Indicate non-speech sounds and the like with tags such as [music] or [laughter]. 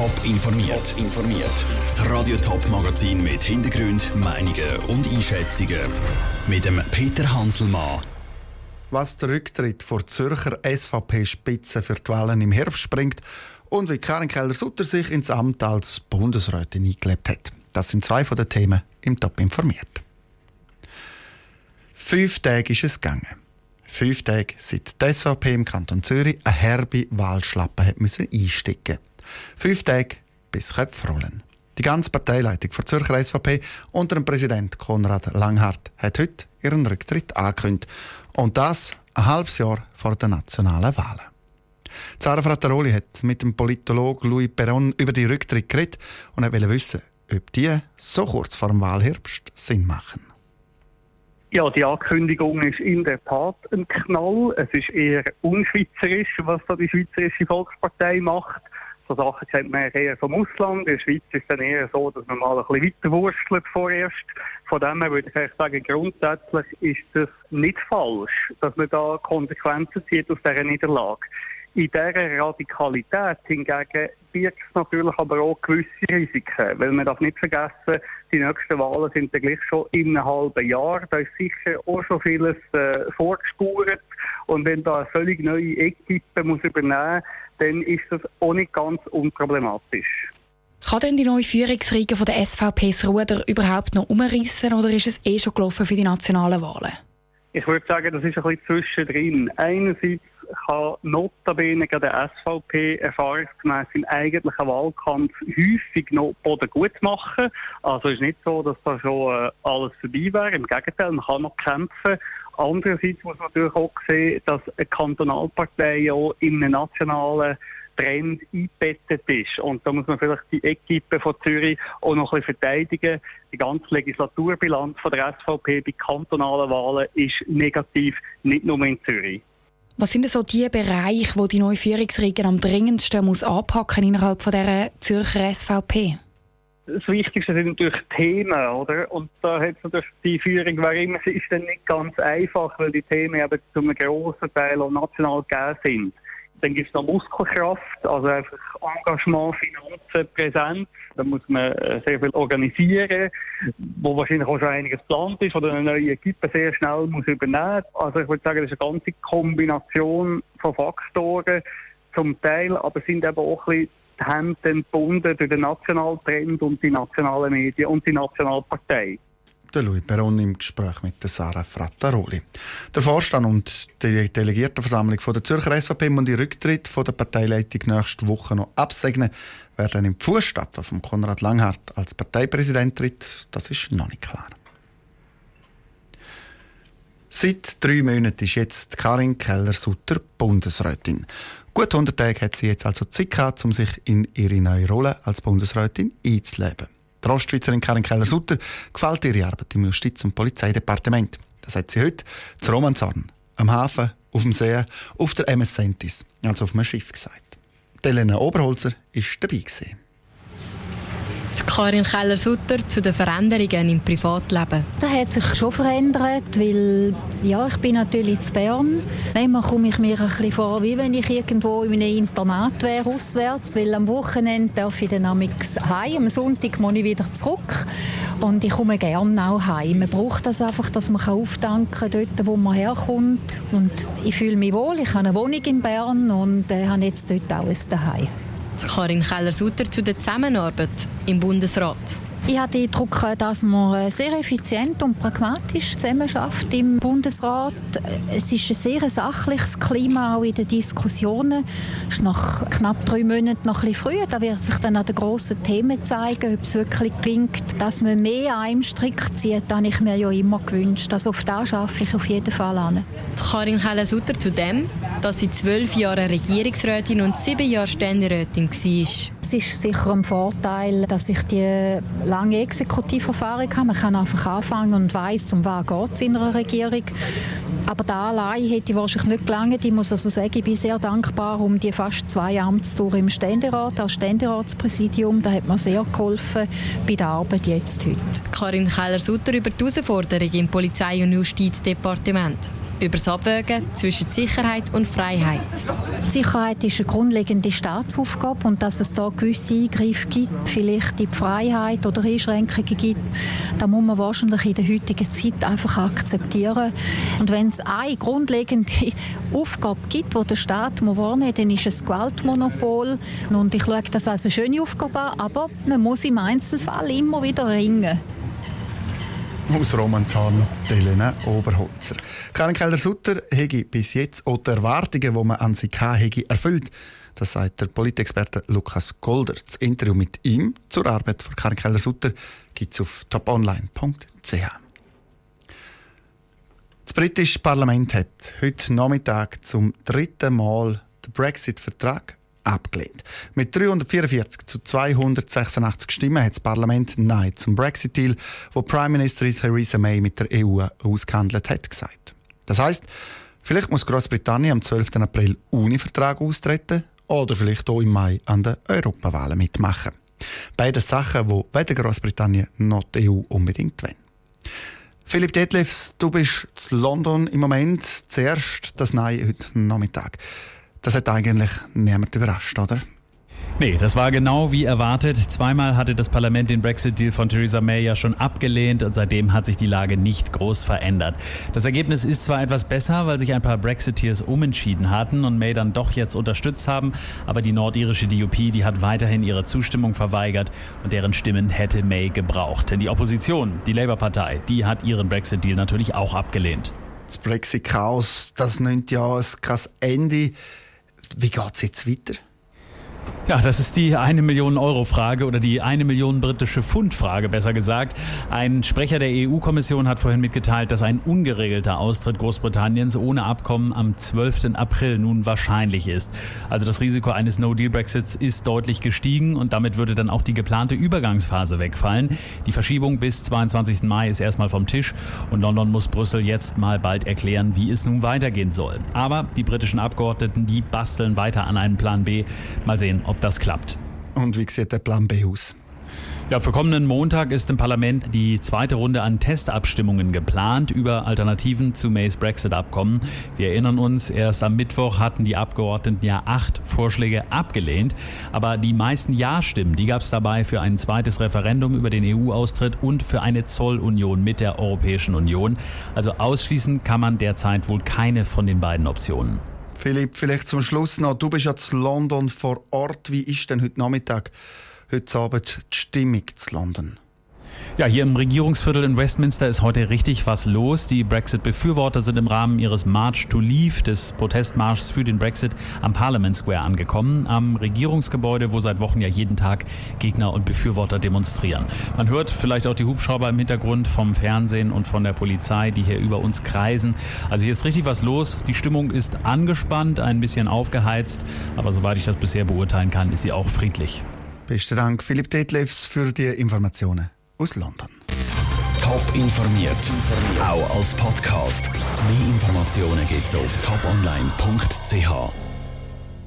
Top informiert. informiert. Das Radio Top Magazin mit Hintergrund, Meinungen und Einschätzungen mit dem Peter Hanselmann. Was der Rücktritt vor Zürcher SVP-Spitze für die Wahlen im Herbst bringt und wie Karin Keller-Sutter sich ins Amt als Bundesrätin eingelebt hat. Das sind zwei von den Themen im Top informiert. Fünf Tage ist es gegangen. Fünf Tage seit die SVP im Kanton Zürich eine herbe Wahlschlappe hat müssen einstecken Fünf Tage bis Köpfe rollen. Die ganze Parteileitung der Zürcher SVP unter dem Präsident Konrad Langhardt hat heute ihren Rücktritt angekündigt. Und das ein halbes Jahr vor den nationalen Wahlen. Zara Frattaroli hat mit dem Politologen Louis Perron über die Rücktritt geredet und wollte wissen, ob die so kurz vor dem Wahlherbst Sinn machen. Ja, die Ankündigung ist in der Tat ein Knall. Es ist eher unschweizerisch, was da die Schweizerische Volkspartei macht. So Sachen kennt man eher vom Ausland. In der Schweiz ist es dann eher so, dass man mal ein bisschen weiter wurstelt vorerst. Von dem her würde ich sagen, grundsätzlich ist es nicht falsch, dass man da Konsequenzen zieht aus dieser Niederlage. In dieser Radikalität hingegen birgt es natürlich aber auch gewisse Risiken, weil man darf nicht vergessen, die nächsten Wahlen sind dann gleich schon in einem halben Jahr. Da ist sicher auch schon vieles äh, vorgespurt und wenn da eine völlig neue Equipe muss übernehmen, dann ist das auch nicht ganz unproblematisch. Kann denn die neue Führungsriege von der SVP das Ruder überhaupt noch umreißen oder ist es eh schon gelaufen für die nationalen Wahlen? Ich würde sagen, das ist ein bisschen zwischendrin. Einerseits kann notabene der SVP erfahrungsgemäß im eigentlichen Wahlkampf häufig noch Boden gut machen. Also ist nicht so, dass da schon äh, alles vorbei wäre. Im Gegenteil, man kann noch kämpfen. Andererseits muss man natürlich auch sehen, dass eine Kantonalpartei ja in einem nationalen Trend eingebettet ist. Und da muss man vielleicht die Equipe von Zürich auch noch ein bisschen verteidigen. Die ganze Legislaturbilanz von der SVP bei kantonalen Wahlen ist negativ, nicht nur in Zürich. Was sind denn so die Bereiche, wo die neue Führungsriege am dringendsten muss anpacken innerhalb von der Zürcher SVP? Das Wichtigste sind natürlich Themen, oder? Und da hat natürlich die Führung, wer immer sie ist, dann nicht ganz einfach, weil die Themen eben zu einem grossen Teil auch national gegeben sind. Dann gibt es noch Muskelkraft, also einfach Engagement, Finanzen, Präsenz. Da muss man äh, sehr viel organisieren, wo wahrscheinlich auch schon einiges geplant ist oder eine neue Equipe sehr schnell muss übernehmen. Also ich würde sagen, das ist eine ganze Kombination von Faktoren zum Teil, aber sind eben auch ein bisschen die Hände gebunden durch den nationalen Trend und die nationalen Medien und die nationale Partei der Louis Perron im Gespräch mit der Sarah Frattaroli. Der Vorstand und die Delegiertenversammlung von der Zürcher SVP und die Rücktritt von der Parteileitung nächste Woche noch absegnen. Wer dann im Fußstapfen von Konrad Langhardt als Parteipräsident tritt, das ist noch nicht klar. Seit drei Monaten ist jetzt Karin Keller-Sutter Bundesrätin. Gut 100 Tage hat sie jetzt also Zeit gehabt, um sich in ihre neue Rolle als Bundesrätin einzuleben. Der Ostschweizerin Karin Keller-Sutter gefällt ihre Arbeit im Justiz- und Polizeidepartement. Das hat sie heute zu Romanzorn, am Hafen, auf dem See, auf der MS Sentis, also auf einem Schiff gesagt. Elena Oberholzer war dabei. Gewesen. Karin Keller-Sutter zu den Veränderungen im Privatleben. Das hat sich schon verändert, weil ja, ich bin natürlich zu Bern. Manchmal komme ich mir ein bisschen vor, wie wenn ich irgendwo in einem Internat wäre, auswärts, weil am Wochenende darf ich dann heim, am Sonntag muss ich wieder zurück. Und ich komme gerne auch heim. Man braucht das einfach, dass man auftanken kann, dort, wo man herkommt. Und ich fühle mich wohl. Ich habe eine Wohnung in Bern und äh, habe jetzt dort alles daheim. Karin Keller-Sutter zu der Zusammenarbeit im Bundesrat. Ich habe den Eindruck, dass man sehr effizient und pragmatisch zusammenarbeitet im Bundesrat. Es ist ein sehr sachliches Klima auch in den Diskussionen. Es ist nach knapp drei Monaten noch ein bisschen früh. Da wird sich dann an den grossen Themen zeigen, ob es wirklich gelingt, dass man mehr an einem Strick zieht. Das habe ich mir ja immer gewünscht. Also auf das schaffe ich auf jeden Fall an. Karin Keller-Sutter zu dem, dass sie zwölf Jahre Regierungsrätin und sieben Jahre Ständerätin war. Es ist sicher ein Vorteil, dass ich die lange Exekutiverfahrung habe. Man kann einfach anfangen und weiß, um was es in einer Regierung. Aber da allein hätte ich wahrscheinlich nicht gelangt. Ich muss also sagen, ich bin sehr dankbar um die fast zwei Amtstouren im Ständerat, als Ständeratspräsidium. Da hat mir sehr geholfen bei der Arbeit jetzt heute. Karin Keller-Sutter über die Herausforderungen im Polizei- und Justizdepartement. Über das Abwägen zwischen Sicherheit und Freiheit. Sicherheit ist eine grundlegende Staatsaufgabe und dass es da gewisse Eingriffe gibt, vielleicht in die Freiheit oder Einschränkungen gibt, da muss man wahrscheinlich in der heutigen Zeit einfach akzeptieren. Und wenn es eine grundlegende [laughs] Aufgabe gibt, die der Staat wahrnehmen muss, dann ist es Gewaltmonopol. Und ich schaue das als eine schöne Aufgabe an, aber man muss im Einzelfall immer wieder ringen aus Romanshahn, Helena Oberholzer. Karin Keller-Sutter hätte bis jetzt auch die Erwartungen, die man an sie hatte, erfüllt. Das sagt der Politexperte Lukas Golder. Das Interview mit ihm zur Arbeit von Karin Keller-Sutter gibt es auf toponline.ch. Das britische Parlament hat heute Nachmittag zum dritten Mal den Brexit-Vertrag abgelehnt. Mit 344 zu 286 Stimmen hat das Parlament Nein zum Brexit-Deal, wo Prime Minister Theresa May mit der EU ausgehandelt hat, gesagt. Das heißt, vielleicht muss Großbritannien am 12. April ohne Vertrag austreten oder vielleicht auch im Mai an den Europawahlen mitmachen. Beide Sachen, die weder Großbritannien noch die EU unbedingt wollen. Philipp Detlefs, du bist in London im Moment. Zuerst das Nein heute Nachmittag. Das hat eigentlich niemand überrascht, oder? Nee, das war genau wie erwartet. Zweimal hatte das Parlament den Brexit-Deal von Theresa May ja schon abgelehnt und seitdem hat sich die Lage nicht groß verändert. Das Ergebnis ist zwar etwas besser, weil sich ein paar Brexiteers umentschieden hatten und May dann doch jetzt unterstützt haben, aber die nordirische DUP, die hat weiterhin ihre Zustimmung verweigert und deren Stimmen hätte May gebraucht. Denn die Opposition, die Labour-Partei, die hat ihren Brexit-Deal natürlich auch abgelehnt. Das Brexit-Chaos, das nimmt ja ein Ende. Wie geht es jetzt weiter? Ja, das ist die eine Million Euro Frage oder die eine Million britische Pfund Frage, besser gesagt. Ein Sprecher der EU-Kommission hat vorhin mitgeteilt, dass ein ungeregelter Austritt Großbritanniens ohne Abkommen am 12. April nun wahrscheinlich ist. Also das Risiko eines No-Deal-Brexits ist deutlich gestiegen und damit würde dann auch die geplante Übergangsphase wegfallen. Die Verschiebung bis 22. Mai ist erstmal vom Tisch und London muss Brüssel jetzt mal bald erklären, wie es nun weitergehen soll. Aber die britischen Abgeordneten, die basteln weiter an einem Plan B. Mal sehen, ob das klappt. Und wie sieht der Plan B aus? Ja, für kommenden Montag ist im Parlament die zweite Runde an Testabstimmungen geplant über Alternativen zu Mays Brexit-Abkommen. Wir erinnern uns, erst am Mittwoch hatten die Abgeordneten ja acht Vorschläge abgelehnt. Aber die meisten Ja-Stimmen, die gab es dabei für ein zweites Referendum über den EU-Austritt und für eine Zollunion mit der Europäischen Union. Also ausschließen kann man derzeit wohl keine von den beiden Optionen. Philipp, vielleicht zum Schluss noch. Du bist ja zu London vor Ort. Wie ist denn heute Nachmittag, heute Abend die Stimmung zu London? Ja, hier im Regierungsviertel in Westminster ist heute richtig was los. Die Brexit-Befürworter sind im Rahmen ihres March to Leave, des Protestmarschs für den Brexit, am Parliament Square angekommen. Am Regierungsgebäude, wo seit Wochen ja jeden Tag Gegner und Befürworter demonstrieren. Man hört vielleicht auch die Hubschrauber im Hintergrund vom Fernsehen und von der Polizei, die hier über uns kreisen. Also hier ist richtig was los. Die Stimmung ist angespannt, ein bisschen aufgeheizt, aber soweit ich das bisher beurteilen kann, ist sie auch friedlich. Besten Dank, Philipp Detlefs, für die Informationen aus London. Top informiert, auch als Podcast. Mehr Informationen gibt es auf toponline.ch.